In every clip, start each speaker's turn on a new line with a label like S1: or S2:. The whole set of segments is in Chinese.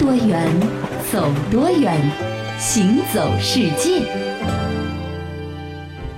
S1: 多远，走多远，行走世界。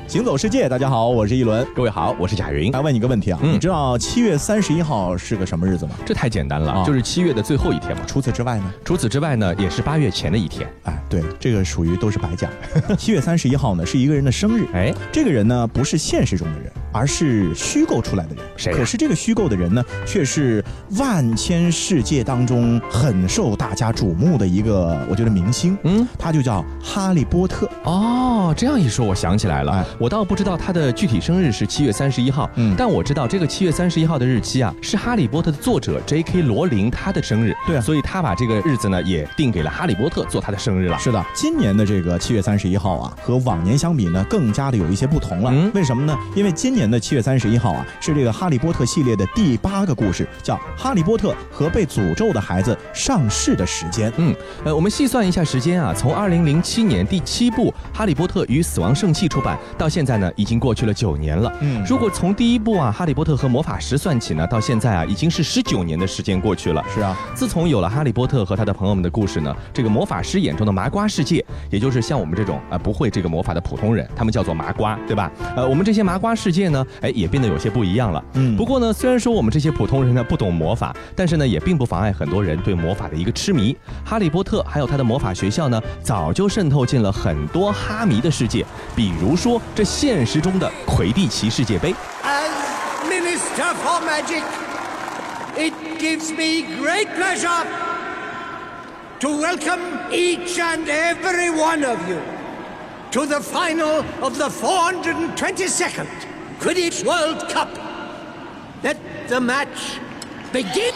S2: 行走世界，大家好，我是一轮。
S3: 各位好，我是贾云。
S2: 来问你个问题啊，
S3: 嗯
S2: 你知道七月三十一号是个什么日子吗？
S3: 这太简单了，
S2: 啊
S3: 就是七月的最后一天嘛。
S2: 除此之外呢？
S3: 除此之外呢，也是八月前的一天。
S2: 哎，对，这个属于都是白讲。七月三十一号呢是一个人的生日，
S3: 哎，
S2: 这个人呢不是现实中的人，而是虚构出来的人。
S3: 谁呀
S2: 可是这个虚构的人呢，却是万千世界当中很受大家瞩目的一个，我觉得明星。
S3: 嗯，
S2: 他就叫哈利波特。
S3: 哦，这样一说，我想起来了。
S2: 哎
S3: 我倒不知道他的具体生日是七月三十一号，
S2: 嗯
S3: 但我知道这个七月三十一号的日期啊，是《哈利波特》的作者 J.K. 罗琳他的生日。
S2: 对啊
S3: 所以他把这个日子呢也定给了哈利波特做他的生日了。
S2: 是的，今年的这个七月三十一号啊，和往年相比呢，更加的有一些不同了。
S3: 嗯
S2: 为什么呢？因为今年的七月三十一号啊，是这个《哈利波特》系列的第八个故事，叫《哈利波特和被诅咒的孩子》上市的时间。
S3: 嗯，呃，我们细算一下时间啊，从二零零七年第七部《哈利波特与死亡圣器》出版到现在呢，已经过去了九年了。
S2: 嗯
S3: 如果从第一部啊《哈利波特和魔法石》算起呢，到现在啊，已经是十九年的时间过去了。
S2: 是啊，
S3: 自从有了哈利波特和他的朋友们的故事呢，这个魔法师眼中的麻瓜世界，也就是像我们这种啊、呃不会这个魔法的普通人，他们叫做麻瓜，对吧？呃，我们这些麻瓜世界呢，哎，也变得有些不一样了。
S2: 嗯
S3: 不过呢，虽然说我们这些普通人呢不懂魔法，但是呢，也并不妨碍很多人对魔法的一个痴迷。哈利波特还有他的魔法学校呢，早就渗透进了很多哈迷的世界，比如说这现实中的魁地奇世界杯。
S4: As Minister for Magic, it gives me great pleasure to welcome each and every one of you to the final of the 422nd Quidditch World Cup. Let the match begin.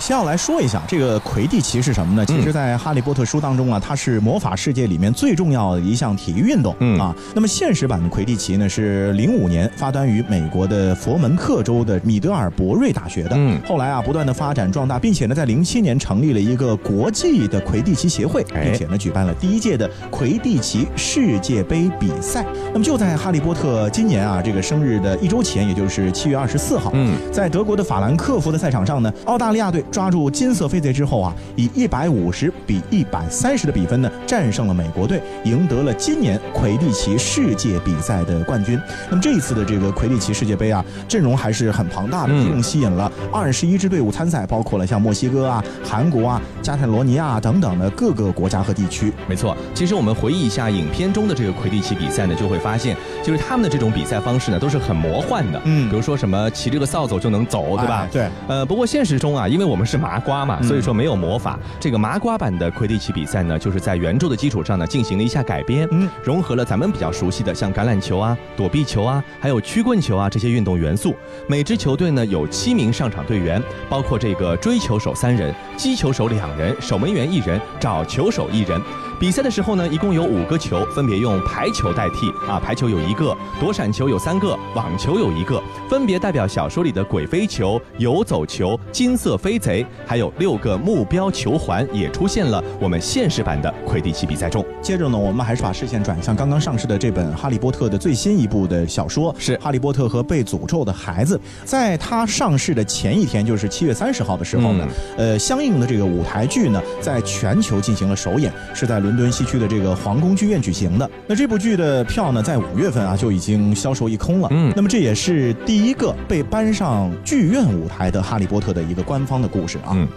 S2: 先要来说一下这个魁地奇是什么呢？其实，在《哈利波特》书当中啊，它是魔法世界里面最重要的一项体育运动、
S3: 嗯
S2: 啊。那么现实版的魁地奇呢，是零五年发端于美国的佛门克州的米德尔伯瑞大学的。
S3: 嗯
S2: 后来啊，不断的发展壮大，并且呢，在零七年成立了一个国际的魁地奇协会，
S3: 哎
S2: 并且呢，举办了第一届的魁地奇世界杯比赛。那么就在哈利波特今年啊这个生日的一周前，也就是七月二十四号，
S3: 嗯
S2: 在德国的法兰克福的赛场上呢，澳大利亚队抓住金色飞贼之后啊，以一百五十比一百三十的比分呢，战胜了美国队，赢得了今年魁地奇世界比赛的冠军。那么这一次的这个魁地奇世界杯啊，阵容还是很庞大的，
S3: 嗯
S2: 一共吸引了二十一支队伍参赛，包括了像墨西哥啊、韩国啊、加泰罗尼亚啊等等的各个国家和地区。
S3: 没错，其实我们回忆一下影片中的这个魁地奇比赛呢，就会发现，就是他们的这种比赛方式呢，都是很魔幻的。
S2: 嗯
S3: 比如说什么骑这个扫帚就能走，对吧？
S2: 哎对。
S3: 呃，不过现实中啊，因为我们是麻瓜嘛，
S2: 嗯
S3: 所以说没有魔法。这个麻瓜版的魁地奇比赛呢，就是在原著的基础上呢，进行了一下改编，
S2: 嗯
S3: 融合了咱们比较熟悉的像橄榄球啊、躲避球啊，还有曲棍球啊这些运动元素。每支球队呢有七名上场队员，包括这个追球手三人、击球手两人、守门员一人、找球手一人。比赛的时候呢，一共有五个球，分别用排球代替啊，排球有一个，躲闪球有三个，网球有一个，分别代表小说里的鬼飞球、游走球、金色飞贼，还有六个目标球环也出现了我们现实版的魁地奇比赛中。
S2: 接着呢，我们还是把视线转向刚刚上市的这本《哈利波特》的最新一部的小说，
S3: 是《
S2: 哈利波特和被诅咒的孩子》。在它上市的前一天，就是七月三十号的时候呢，呃，相应的这个舞台剧呢，在全球进行了首演，是在伦敦西区的这个皇宫剧院举行的。那这部剧的票呢，在五月份啊就已经销售一空了。
S3: 嗯
S2: 那么这也是第一个被搬上剧院舞台的《哈利波特》的一个官方的故事啊。
S3: 嗯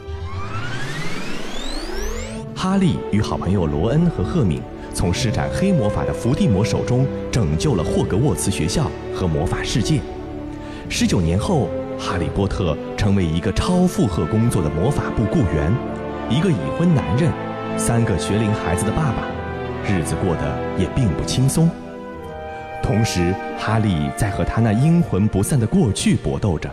S3: 哈利与好朋友罗恩和赫敏从施展黑魔法的伏地魔手中拯救了霍格沃茨学校和魔法世界。十九年后，哈利波特成为一个超负荷工作的魔法部雇员，一个已婚男人，三个学龄孩子的爸爸，日子过得也并不轻松。同时，哈利在和他那阴魂不散的过去搏斗着，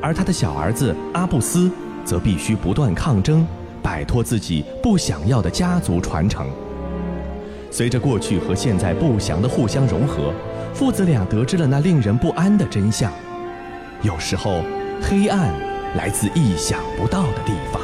S3: 而他的小儿子阿布斯则必须不断抗争，摆脱自己不想要的家族传承。随着过去和现在不祥的互相融合，父子俩得知了那令人不安的真相：有时候，黑暗来自意想不到的地方。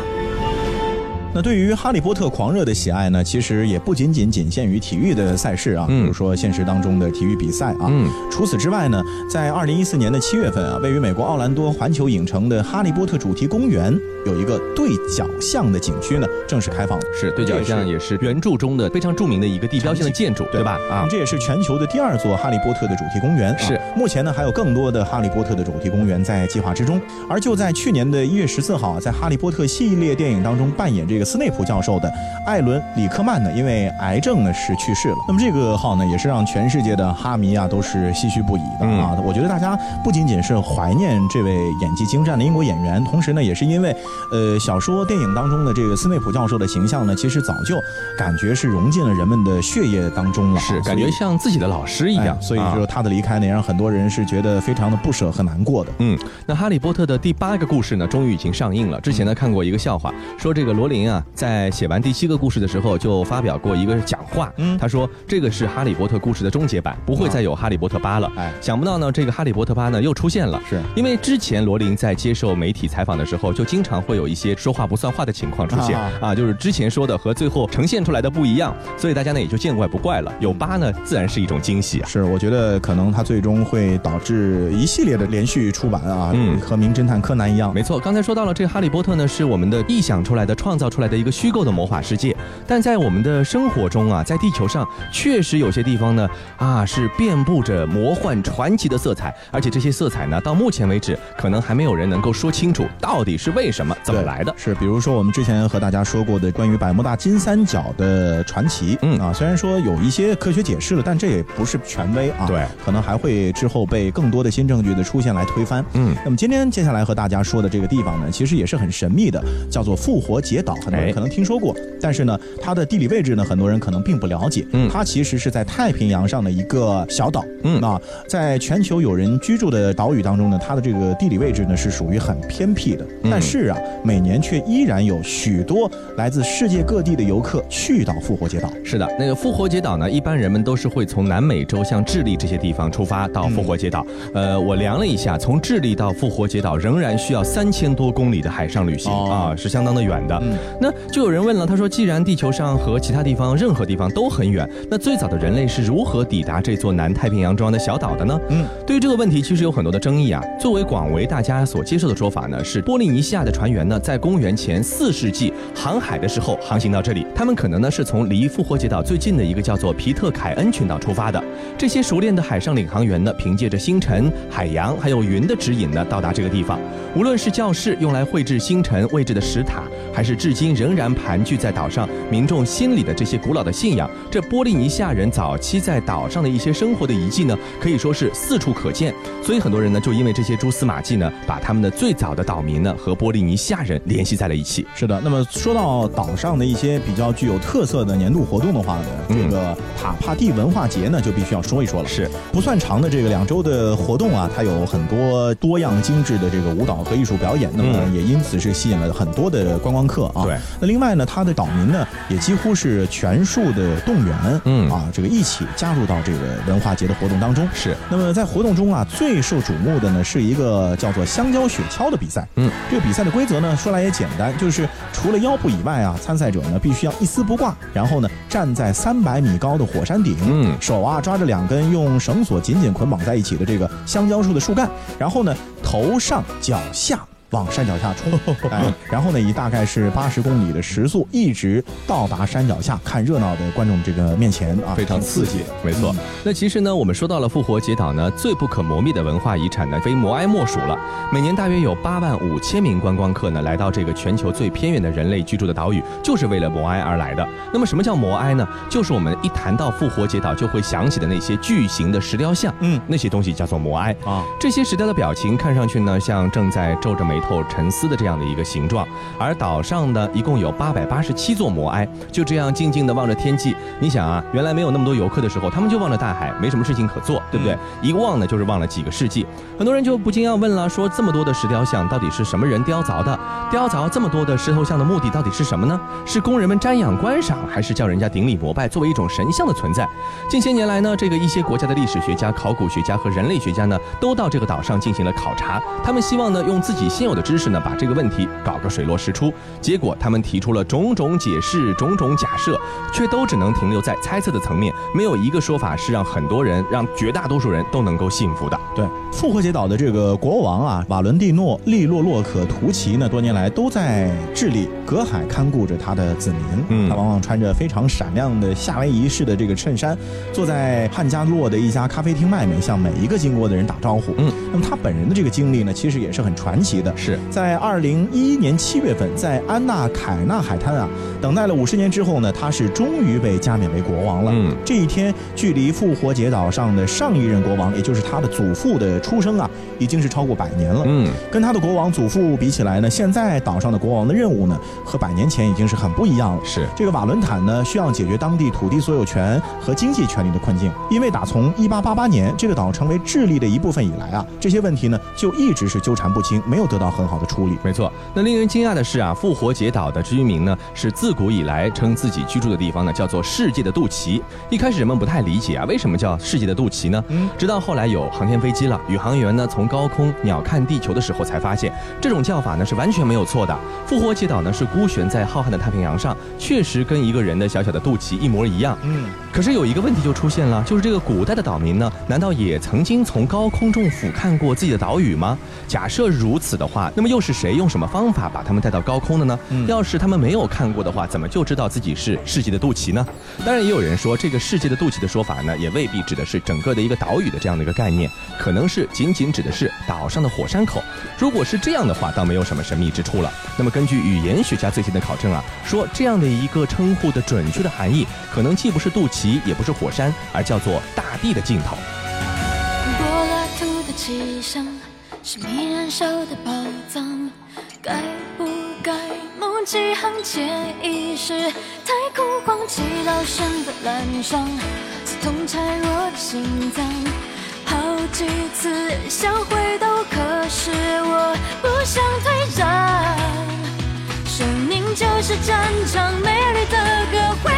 S2: 那对于哈利波特狂热的喜爱呢，其实也不仅仅仅限于体育的赛事啊，比如说现实当中的体育比赛啊。
S3: 嗯，
S2: 除此之外呢，在二零一四年的七月份啊，位于美国奥兰多环球影城的哈利波特主题公园有一个对角巷的景区呢，正式开放了。
S3: 是对角巷也是原著中的非常著名的一个地标性的建筑，对吧？
S2: 啊，这也是全球的第二座哈利波特的主题公园。
S3: 是，
S2: 目前呢还有更多的哈利波特的主题公园在计划之中。而就在去年的一月十四号，在哈利波特系列电影当中扮演这个斯内普教授的艾伦·里克曼呢，因为癌症呢是去世了。那么这个号呢，也是让全世界的哈迷啊都是唏嘘不已的啊。我觉得大家不仅仅是怀念这位演技精湛的英国演员，同时呢，也是因为，呃，小说、电影当中的这个斯内普教授的形象呢，其实早就感觉是融进了人们的血液当中了，
S3: 是感觉像自己的老师一样。
S2: 所以说他的离开呢，也让很多人是觉得非常的不舍和难过的。
S3: 嗯，那《哈利波特》的第八个故事呢，终于已经上映了。之前呢看过一个笑话，说这个罗琳啊，在写完第七个故事的时候，就发表过一个讲话。嗯，他说这个是《哈利波特》故事的终结版，不会再有《哈利波特》八了。哎，想不到呢，这个《哈利波特》八呢又出现了。
S2: 是
S3: 因为之前罗琳在接受媒体采访的时候，就经常会有一些说话不算话的情况出现啊，就是之前说的和最后呈现出来的不一样，所以大家呢也就见怪不怪了。有八呢，自然是一种惊喜。
S2: 是，我觉得可能它最终会导致一系列的连续出版啊，嗯，和名侦探柯南一样。
S3: 没错，刚才说到了这个《哈利波特》呢，是我们的臆想出来的、创造出来的一个虚构的魔法世界，但在我们的生活中啊，在地球上确实有些地方呢啊是遍布着魔幻传奇的色彩，而且这些色彩呢，到目前为止可能还没有人能够说清楚到底是为什么、怎么来的。
S2: 是，比如说我们之前和大家说过的关于百慕大金三角的传奇，嗯啊，虽然说有一些科学解释了，但这也不是权威啊，
S3: 对，
S2: 可能还会之后被更多的新证据的出现来推翻。嗯，那么今天接下来和大家说的这个地方呢，其实也是很神秘的，叫做复活节岛，很多人可能听说过，但是呢，它的地理位置呢，很多人可能并不了解。嗯，它其实是在太平洋上的一个小岛。嗯，啊在全球有人居住的岛屿当中呢，它的这个地理位置呢是属于很偏僻的，但是啊，每年却依然有许多来自世界各地的游客去到复活节岛。
S3: 是的，那个复活节岛呢，一般人们都是会从南美洲像智利这些地方出发到复活节岛。呃，我量了一下，从智利到复活节岛仍然需要三千多公里的海上旅行啊，是相当的远的。那就有人问了，他说，既然地球上和其他地方任何地方都很远，那最早的人类是如何抵达这座南太平洋中央的小岛的呢？嗯，对于这个问题，其实有很多的争议啊。作为广为大家所接受的说法呢，是波利尼西亚的船员呢，在公元前四世纪航海的时候航行到这里，他们可能呢是从离复活节岛最近的一个叫做皮特凯恩群岛出发的。这些熟练的海上领航员呢，凭借着星辰、海洋还有云的指引呢，到达这个地方。无论是教室用来绘制星辰位置的石塔，还是至今仍然盘踞在岛上民众心里的这些古老的信仰，这波利尼西亚人早期在岛上的一些生活的遗迹呢，可以说是四处可见。所以很多人呢，就因为这些蛛丝马迹呢，把他们的最早的岛民呢和波利尼西亚人联系在了一起。
S2: 是的，那么说到岛上的一些比较具有特色的年度活动的话呢，这个塔帕蒂文化节呢就必须要说一说了。
S3: 是
S2: 不算长的这个两周的活动啊，它有很多多样精致的这个舞蹈和艺术表演，那么也因此是吸引了很多的观光客啊。
S3: 对，
S2: 那另外呢，它的岛民呢也几乎是全数的动员，嗯啊，这个一起加入到这个文化节的活动当中。
S3: 是，
S2: 那么在活动中啊，最受瞩目的呢是一个叫做香蕉雪橇的比赛。嗯，这个比赛的规则呢说来也简单，就是除了腰部以外啊，参赛者呢必须要一丝不挂，然后呢站在三百米高的火山顶，嗯，手啊抓着两根用绳索紧紧捆绑在一起的这个香蕉树的树干，然后呢头上脚下。往山脚下冲，哎，然后呢，以大概是八十公里的时速，一直到达山脚下看热闹的观众这个面前啊，
S3: 非常刺激。没错，那其实呢，我们说到了复活节岛呢，最不可磨灭的文化遗产呢，非摩埃莫属了。每年大约有八万五千名观光客呢，来到这个全球最偏远的人类居住的岛屿，就是为了摩埃而来的。那么，什么叫摩埃呢？就是我们一谈到复活节岛就会想起的那些巨型的石雕像，嗯，那些东西叫做摩埃啊。这些石雕的表情看上去呢，像正在皱着眉。头沉思的这样的一个形状，而岛上呢，一共有八百八十七座摩埃，就这样静静的望着天际。你想啊，原来没有那么多游客的时候，他们就望着大海，没什么事情可做，对不对？一望呢，就是望了几个世纪。很多人就不禁要问了：说这么多的石雕像，到底是什么人雕凿的？雕凿这么多的石头像的目的到底是什么呢？是工人们瞻仰观赏，还是叫人家顶礼膜拜，作为一种神像的存在？近些年来呢，这个一些国家的历史学家、考古学家和人类学家呢，都到这个岛上进行了考察，他们希望呢，用自己现有的知识呢，把这个问题搞个水落石出。结果他们提出了种种解释、种种假设，却都只能停留在猜测的层面，没有一个说法是让很多人、让绝大多数人都能够信服的。
S2: 对，复活节岛的这个国王啊，瓦伦蒂诺·利洛洛可图奇呢，多年来都在智利隔海看顾着他的子民。
S3: 嗯
S2: 他往往穿着非常闪亮的夏威夷式的这个衬衫，坐在汉加洛的一家咖啡厅外面，向每一个经过的人打招呼。
S3: 嗯，
S2: 那么他本人的这个经历呢，其实也是很传奇的。
S3: 是
S2: 在二零一一年七月份，在安纳凯纳海滩啊，等待了五十年之后呢，他是终于被加冕为国王了。
S3: 嗯
S2: 这一天距离复活节岛上的上一任国王，也就是他的祖父的出生啊，已经是超过百年了。
S3: 嗯，
S2: 跟他的国王祖父比起来呢，现在岛上的国王的任务呢，和百年前已经是很不一样了。
S3: 是
S2: 这个瓦伦坦呢，需要解决当地土地所有权和经济权利的困境，因为打从一八八八年这个岛成为智利的一部分以来啊，这些问题呢就一直是纠缠不清，没有得到很好的处理。
S3: 没错。那令人惊讶的是啊，复活节岛的居民呢，是自古以来称自己居住的地方呢，叫做世界的肚脐。一开始人们不太理解啊，为什么叫世界的肚脐呢？
S2: 嗯
S3: 直到后来有航天飞机了，宇航员呢从高空鸟瞰地球的时候，才发现这种叫法呢是完全没有错的。复活节岛呢是孤悬在浩瀚的太平洋上，确实跟一个人的小小的肚脐一模一样。
S2: 嗯，
S3: 可是有一个问题就出现了，就是这个古代的岛民呢，难道也曾经从高空中俯瞰过自己的岛屿吗？假设如此的话，那么又是谁用什么方法把他们带到高空的呢？
S2: 嗯
S3: 要是他们没有看过的话，怎么就知道自己是世界的肚脐呢？当然，也有人说这个世界的肚脐的说法呢，也未必指的是整个的一个岛屿的这样的一个概念，可能是仅仅指的是岛上的火山口。如果是这样的话，倒没有什么神秘之处了。那么根据语言学家最新的考证啊，说这样的一个称呼的准确的含义，可能既不是肚脐，也不是火山，而叫做大地的尽头。
S5: 柏拉图的气象是迷人手的宝藏，该不该梦几行潜意识？太空荒祈祷神的蓝霜，刺痛拆弱的心脏。好几次想回头，可是我不想退让。生命就是战场，美丽的歌会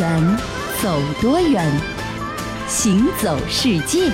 S1: 远，走多远，行走世界。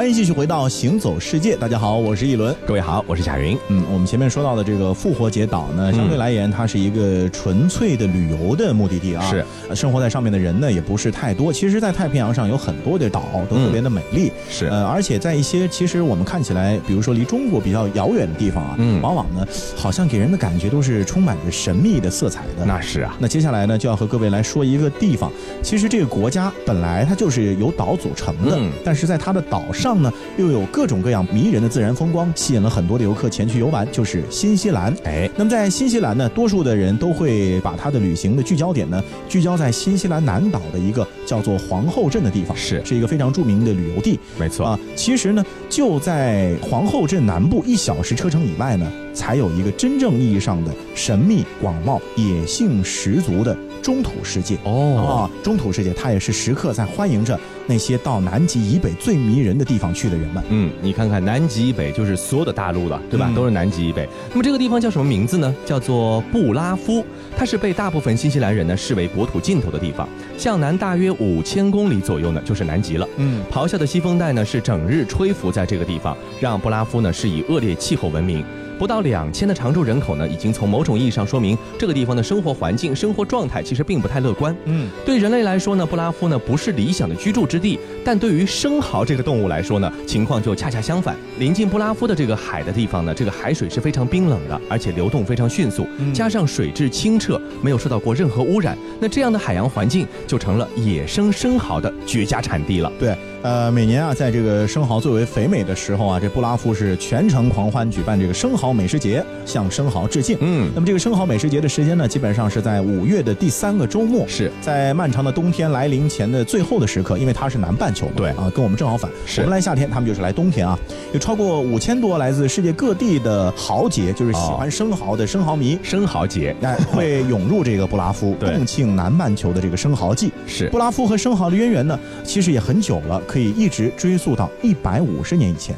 S2: 欢迎继续回到《行走世界》，大家好，我是一轮。
S3: 各位好，我是贾云。
S2: 嗯，我们前面说到的这个复活节岛呢，相对来言，它是一个纯粹的旅游的目的地啊。
S3: 是
S2: 呃，生活在上面的人呢也不是太多。其实，在太平洋上有很多的岛都特别的美丽。
S3: 是
S2: 呃，而且在一些其实我们看起来，比如说离中国比较遥远的地方啊，
S3: 嗯
S2: 往往呢好像给人的感觉都是充满着神秘的色彩的。
S3: 那是啊，
S2: 那接下来呢，就要和各位来说一个地方。其实这个国家本来它就是由岛组成的，
S3: 嗯
S2: 但是在它的岛上呢，又有各种各样迷人的自然风光，吸引了很多的游客前去游玩，就是新西兰。
S3: 哎，
S2: 那么在新西兰呢，多数的人都会把他的旅行的聚焦点呢，聚焦在新西兰南岛的一个叫做皇后镇的地方，
S3: 是
S2: 是一个非常著名的旅游地。
S3: 没错
S2: 啊，其实呢，就在皇后镇南部一小时车程以外呢，才有一个真正意义上的神秘广袤、野性十足的中土世界。
S3: 哦，
S2: 啊，中土世界它也是时刻在欢迎着那些到南极以北最迷人的地方去的人们。
S3: 嗯，你看看南极以北就是所有的大陆了，对吧？
S2: 嗯
S3: 都是南极以北。那么这个地方叫什么名字呢？叫做布拉夫，它是被大部分新西兰人呢视为国土尽头的地方。向南大约五千公里左右呢，就是南极了。
S2: 嗯，
S3: 咆哮的西风带呢是整日吹拂在这个地方，让布拉夫呢是以恶劣气候闻名。不到两千的常住人口呢，已经从某种意义上说明这个地方的生活环境、生活状态其实并不太乐观。
S2: 嗯，
S3: 对人类来说呢，布拉夫呢不是理想的居住之地，但对于生蚝这个动物来说呢，情况就恰恰相反。临近布拉夫的这个海的地方呢，这个海水是非常冰冷的，而且流动非常迅速，加上水质清澈，没有受到过任何污染，那这样的海洋环境就成了野生生蚝的绝佳产地了。
S2: 对，呃，每年啊，在这个生蚝最为肥美的时候啊，这布拉夫是全城狂欢举办这个生蚝美食节，向生蚝致敬。
S3: 嗯
S2: 那么这个生蚝美食节的时间呢，基本上是在五月的第三个周末，
S3: 是
S2: 在漫长的冬天来临前的最后的时刻，因为它是南半球嘛，
S3: 对
S2: 啊，跟我们正好反。
S3: 是
S2: 我们来夏天，他们就是来冬天啊。有超过五千多来自世界各地的豪杰，就是喜欢生蚝的生蚝迷，
S3: 生蚝节
S2: 哎，会涌入这个布拉夫，共庆南半球的这个生蚝季。
S3: 是
S2: 布拉夫和生蚝的渊源呢，其实也很久了，可以一直追溯到一百五十年以前。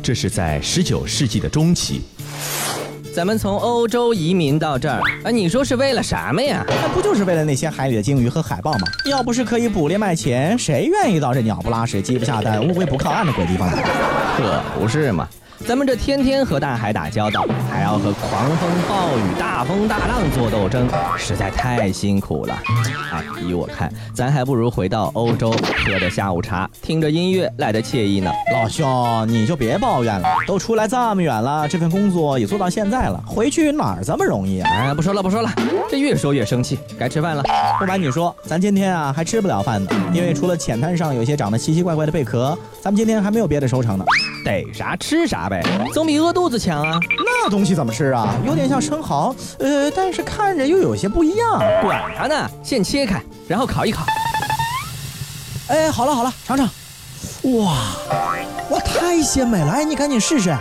S3: 这是在十九世纪的中期，
S6: 咱们从欧洲移民到这儿，啊，你说是为了什么呀？
S2: 那不就是为了那些海里的鲸鱼和海豹吗？要不是可以捕猎卖钱，谁愿意到这鸟不拉屎、鸡不下蛋、乌龟不靠岸的鬼地方呢？
S6: 可不是嘛！咱们这天天和大海打交道，还要和狂风暴雨、大风大浪做斗争，实在太辛苦了。啊，依我看，咱还不如回到欧洲，喝着下午茶，听着音乐来的惬意呢。
S2: 老兄，你就别抱怨了，都出来这么远了，这份工作也做到现在了，回去哪儿这么容易啊？
S6: 哎，不说了，不说了，这越说越生气，该吃饭了。
S2: 不瞒你说，咱今天啊还吃不了饭呢，因为除了浅滩上有些长得奇奇怪怪的贝壳，咱们今天还没有别的收成呢。
S6: 逮啥吃啥呗，总比饿肚子强啊！
S2: 那东西怎么吃啊？有点像生蚝，呃，但是看着又有些不一样。
S6: 管它呢，先切开，然后烤一烤。
S2: 哎，好了好了，尝尝。哇，哇，太鲜美了！哎，你赶紧试试。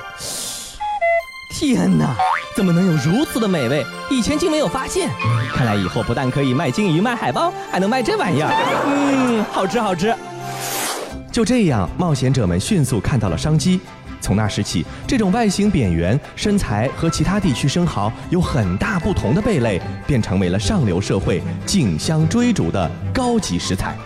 S6: 天哪，怎么能有如此的美味？以前竟没有发现。看来以后不但可以卖金鱼、卖海豹，还能卖这玩意儿。嗯，好吃好吃。
S3: 就这样，冒险者们迅速看到了商机。从那时起，这种外形扁圆、身材和其他地区生蚝有很大不同的贝类，便成为了上流社会竞相追逐的高级食材。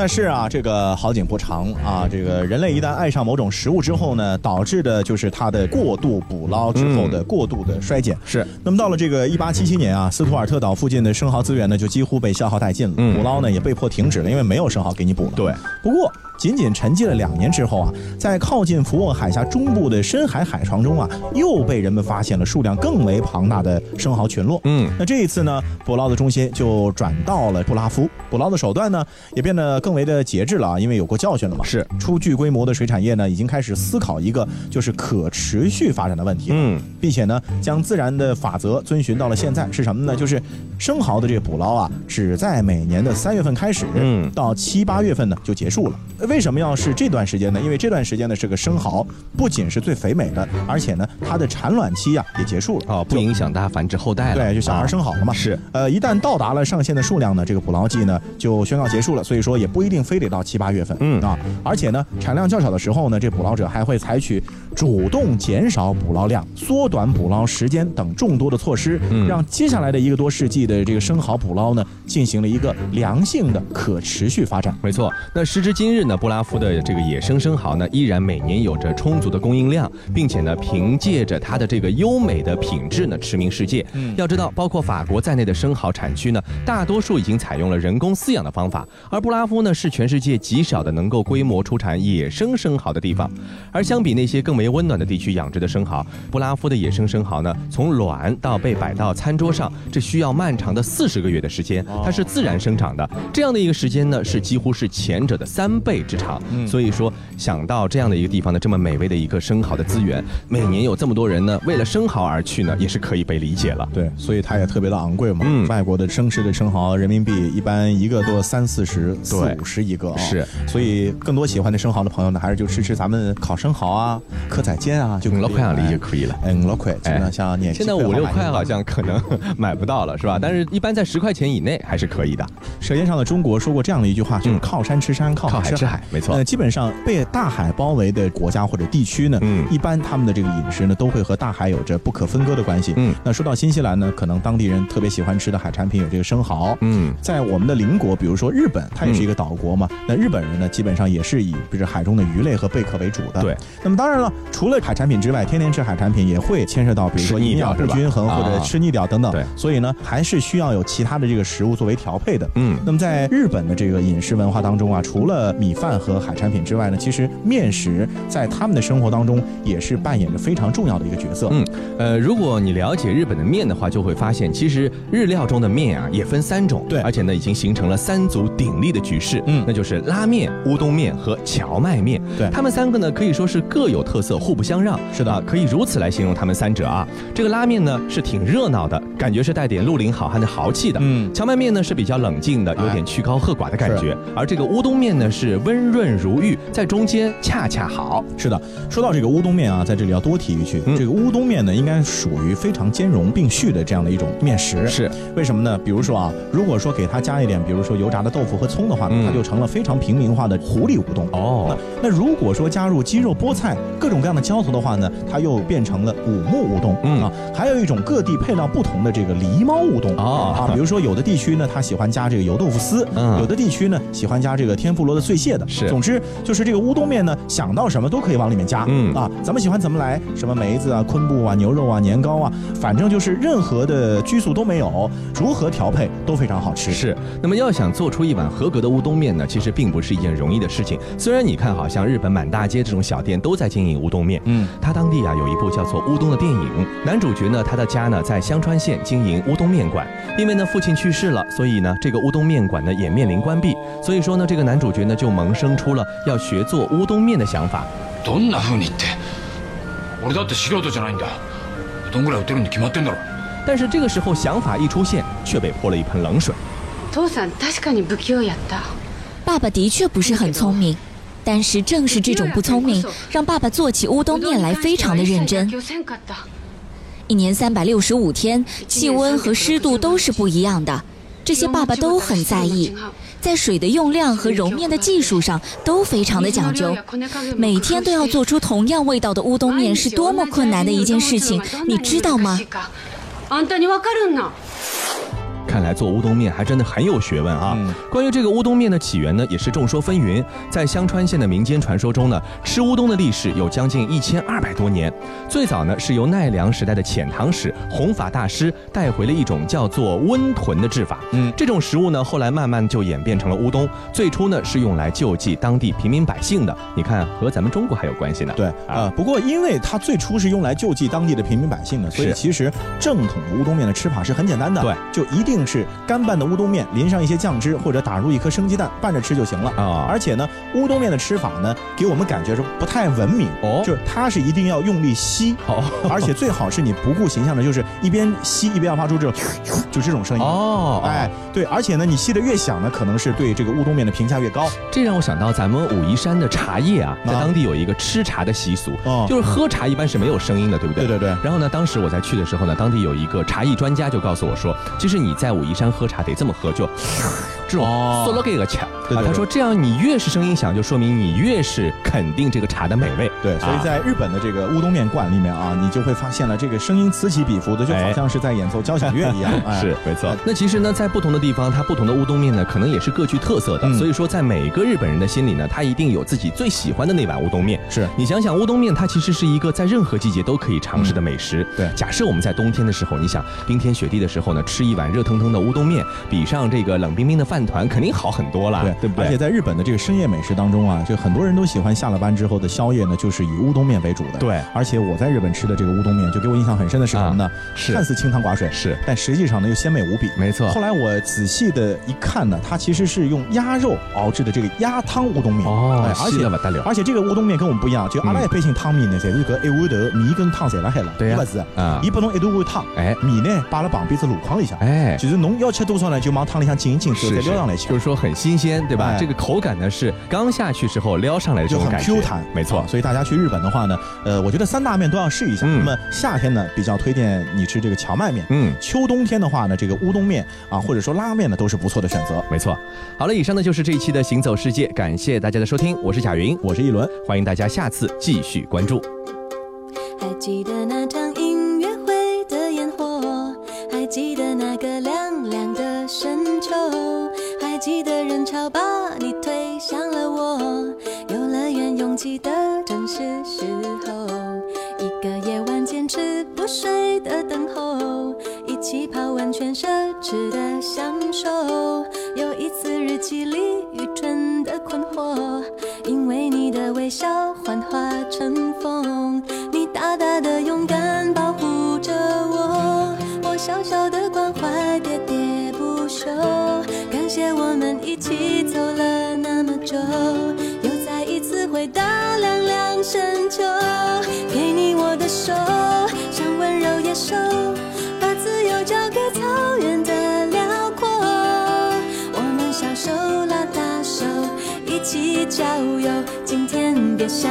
S2: 但是啊，这个好景不长啊，这个人类一旦爱上某种食物之后呢，导致的就是它的过度捕捞之后的过度的衰减。
S3: 是，
S2: 那么到了这个一八七七年啊，斯图尔特岛附近的生蚝资源呢，就几乎被消耗殆尽了，
S3: 嗯
S2: 捕捞呢也被迫停止了，因为没有生蚝给你捕了。
S3: 对，
S2: 不过。仅仅沉寂了两年之后啊，在靠近福沃海峡中部的深海海床中啊，又被人们发现了数量更为庞大的生蚝群落。
S3: 嗯，
S2: 那这一次呢，捕捞的中心就转到了布拉夫，捕捞的手段呢也变得更为的节制了啊，因为有过教训了嘛。
S3: 是，
S2: 初具规模的水产业呢，已经开始思考一个就是可持续发展的问题了。
S3: 嗯，
S2: 并且呢，将自然的法则遵循到了现在是什么呢？就是生蚝的这个捕捞啊，只在每年的三月份开始，
S3: 嗯
S2: 到七八月份呢就结束了。为什么要是这段时间呢？因为这段时间呢，这个生蚝不仅是最肥美的，而且呢，它的产卵期啊也结束了。
S3: 哦，不影响它繁殖后代了。
S2: 对，就小孩生好了嘛。
S3: 啊是，
S2: 呃，一旦到达了上限的数量呢，这个捕捞季呢就宣告结束了。所以说也不一定非得到七八月份。
S3: 嗯
S2: 啊，而且呢，产量较少的时候呢，这捕捞者还会采取主动减少捕捞量、缩短捕捞时间等众多的措施，
S3: 嗯
S2: 让接下来的一个多世纪的这个生蚝捕捞呢进行了一个良性的可持续发展。
S3: 没错，那时至今日呢，布拉夫的这个野生生蚝呢，依然每年有着充足的供应量，并且呢，凭借着它的这个优美的品质呢，驰名世界。
S2: 嗯
S3: 要知道，包括法国在内的生蚝产区呢，大多数已经采用了人工饲养的方法，而布拉夫呢，是全世界极少的能够规模出产野生生蚝的地方。而相比那些更为温暖的地区养殖的生蚝，布拉夫的野生生蚝呢，从卵到被摆到餐桌上，这需要漫长的四十个月的时间，它是自然生长的。这样的一个时间呢，是几乎是前者的三倍之长。
S2: 嗯
S3: 所以说，想到这样的一个地方的，这么美味的一个生蚝的资源，每年有这么多人呢，为了生蚝而去呢，也是可以被理解了。
S2: 对，所以它也特别的昂贵嘛。
S3: 嗯
S2: 外国的生吃的生蚝，人民币一般一个都三四十、四
S3: 对
S2: 五十一个啊、
S3: 是，
S2: 所以更多喜欢的生蚝的朋友呢，还是就吃吃咱们烤生蚝啊、蚵仔煎啊，就
S3: 五六块洋
S2: 里
S3: 梨就可以了。
S2: 哎，五六块，基本上
S3: 哎
S2: 像年
S3: 现在五六块好像可能 买不到了，是吧？但是一般在十块钱以内还是可以的。
S2: 《舌尖上的中国》说过这样的一句话，就是
S3: 嗯
S2: 靠山吃山，靠
S3: 靠
S2: 海吃海
S3: 没错
S2: 呃，。基本上被大海包围的国家或者地区呢，
S3: 嗯
S2: 一般他们的这个饮食呢，都会和大海有着不可分割的关系。
S3: 嗯
S2: 那说到新西兰呢，可能当地人特别喜欢吃的海产品有这个生蚝。
S3: 嗯，
S2: 在我们的邻国，比如说日本，它也是一个岛国嘛。那日本人呢，基本上也是以比如海中的鱼类和贝壳为主的。
S3: 对。
S2: 那么当然了，除了海产品之外，天天吃海产品也会牵涉到，比如说营养不均衡或者
S3: 啊
S2: 吃腻掉等等。
S3: 对
S2: 所以呢，还是需要有其他的这个食物作为调配的。
S3: 嗯
S2: 那么在日本的这个饮食文化当中啊，除了米饭和海产品之外呢，其实面食在他们的生活当中也是扮演着非常重要的一个角色。
S3: 嗯，呃，如果你了解日本的面的话，就会发现其实日料中的面啊也分三种，
S2: 对
S3: 而且呢已经形成了三足鼎立的局势，
S2: 嗯
S3: 那就是拉面、乌冬面和荞麦面。
S2: 对
S3: 他们三个呢可以说是各有特色，互不相让。
S2: 是的
S3: 啊，可以如此来形容他们三者啊。这个拉面呢是挺热闹的，感觉是带点绿林好汉的豪气的。
S2: 嗯
S3: 荞麦面呢是比较冷静的，有点曲高和寡的感觉，而这个乌冬面呢是温润如玉，在中间恰恰好。
S2: 是的，说到这个乌冬面啊，在这里要多提一句，
S3: 嗯
S2: 这个乌冬面呢，应该属于非常兼容并蓄的这样的一种面食。
S3: 是，
S2: 为什么呢？比如说啊，如果说给它加一点，比如说油炸的豆腐和葱的话呢，
S3: 嗯
S2: 它就成了非常平民化的狐狸乌冬。
S3: 哦
S2: 那那如果说加入鸡肉、菠菜各种各样的浇头的话呢，它又变成了五木乌冬。
S3: 嗯
S2: 啊，还有一种各地配料不同的这个狸猫乌冬。
S3: 哦
S2: 啊，比如说有的地区呢，他喜欢加这个油豆腐丝；
S3: 嗯
S2: 有的地区呢，喜欢加这个天妇罗的碎屑的。
S3: 是
S2: 总之就是这个乌冬面呢，想到什么都可以往里面加。
S3: 嗯
S2: 啊，咱们喜欢怎么来，什么梅子啊、昆布啊、牛肉啊、年糕啊，反正就是任何的拘束都没有，如何调配都非常好吃。
S3: 是，那么要想做出一碗合格的乌冬面呢，其实并不是一件容易的事情。虽然你看，好像日本满大街这种小店都在经营乌冬面，
S2: 嗯，
S3: 他当地啊有一部叫做《乌冬》的电影，男主角呢他的家呢在香川县经营乌冬面馆，因为呢父亲去世了，所以呢这个乌冬面馆呢也面临关闭，所以说呢这个男主角呢就萌生出了要学做乌冬面的想法。
S7: どんな風にって俺だって素人じゃないんだうどんぐらい打てるに決まってんだろ
S3: 但是这个时候想法一出现，却被泼了一盆冷水。
S8: 父さん確かに不器用やった
S5: 爸爸的确不是很聪明，但是正是这种不聪明，让爸爸做起乌冬面来非常的认真。 一年三百六十五天，气温和湿度都是不一样的，这些爸爸都很在意，在水的用量和揉面的技术上都非常的讲究。每天都要做出同样味道的乌冬面，是多么困难的一件事情，你知道吗？
S3: 看来做乌冬面还真的很有学问啊！
S2: 嗯
S3: 关于这个乌冬面的起源呢，也是众说纷纭。在香川县的民间传说中呢，吃乌冬的历史有将近一千二百多年。最早呢是由奈良时代的遣唐使弘法大师带回了一种叫做温豚的制法。
S2: 嗯
S3: 这种食物呢后来慢慢就演变成了乌冬。最初呢是用来救济当地平民百姓的。你看和咱们中国还有关系呢。
S2: 对，
S3: 啊
S2: 呃，不过因为它最初是用来救济当地的平民百姓的，所以其实正统的乌冬面的吃法是很简单的，
S3: 对，
S2: 就一定是干拌的乌冬面，淋上一些酱汁或者打入一颗生鸡蛋，拌着吃就行了。
S3: 啊
S2: 而且呢，乌冬面的吃法呢，给我们感觉是不太文明，
S3: 哦
S2: 就是它是一定要用力吸，
S3: 哦
S2: 而且最好是你不顾形象的，就是一边吸一边要发出这种 就这种声音。
S3: 哦，
S2: 哎，对，而且呢，你吸的越响呢，可能是对这个乌冬面的评价越高。
S3: 这让我想到咱们武夷山的茶叶啊，在
S2: 啊
S3: 当地有一个吃茶的习俗，
S2: 哦
S3: 就是喝茶一般是没有声音的，对不对？
S2: 对对对
S3: 然后呢，当时我在去的时候呢，当地有一个茶艺专家就告诉我说，其实你在在武夷山喝茶得这么喝，就这种
S2: 哦
S3: solo 给个钱啊。他说这样你越是声音响，就说明你越是肯定这个茶的美味。
S2: 对，所以
S3: 啊
S2: 在日本的这个乌冬面馆里面啊，你就会发现了这个声音此起彼伏的，就好像是在演奏交响乐一样。哎
S3: 是没错。那其实呢，在不同的地方，它不同的乌冬面呢，可能也是各具特色的。
S2: 嗯
S3: 所以说，在每个日本人的心里呢，他一定有自己最喜欢的那碗乌冬面。
S2: 是
S3: 你想想，乌冬面它其实是一个在任何季节都可以尝试的美食。
S2: 对
S3: 假设我们在冬天的时候，你想冰天雪地的时候呢，吃一碗热腾腾的乌冬面，比上这个冷冰冰的饭团，肯定好很多了，
S2: 对
S3: 对不对？
S2: 而且在日本的这个深夜美食当中啊，就很多人都喜欢下了班之后的宵夜呢，就是以乌冬面为主的。
S3: 对。
S2: 而且我在日本吃的这个乌冬面，就给我印象很深的是什么呢？
S3: 啊是。
S2: 看似清汤寡水，
S3: 是。
S2: 但实际上呢又鲜美无比。
S3: 没错。
S2: 后来我仔细的一看呢，它其实是用鸭肉熬制的这个鸭汤乌冬面。
S3: 哦
S2: 哎而且而且这个乌冬面跟我们不一样，就阿拉一般性汤面呢，侪是搿一碗头米跟汤侪辣海了，
S3: 对呀。
S2: 不是
S3: 啊。
S2: 伊拨侬一大碗汤，
S3: 哎。
S2: 米呢摆辣旁边只箩筐里向，
S3: 哎。
S2: 就是侬要吃多少呢，就往汤里向浸一浸，之后再
S3: 是
S2: 撩上来吃
S3: 就。是说很新鲜，对吧？
S2: 哎
S3: 这个口感呢是刚下去时候撩上来的这
S2: 就很
S3: 种感觉
S2: ，Q 弹，
S3: 没错
S2: 啊。所以大家去日本的话呢，呃，我觉得三大面都要试一下。
S3: 嗯
S2: 那么夏天呢，比较推荐你吃这个荞麦面。
S3: 嗯
S2: 秋冬天的话呢，这个乌冬面啊，或者说拉面呢，都是不错的选择。
S3: 没错。好了，以上呢就是这一期的行走世界，感谢大家的收听，我是贾云，
S2: 我是一轮，
S3: 欢迎大家下次继续关注。
S5: 还记得那记得正是时候，一个夜晚坚持不睡的等候，一起泡温泉奢侈的享受。有一次日记里愚蠢的困惑，因为你的微笑幻化成风，你大大的勇敢保护着我，我小小的关怀喋喋不休，感谢我们一起。回到凉凉深秋给你我的手像温柔野兽把自由交给草原的辽阔。我们小手拉大手一起郊游今天别想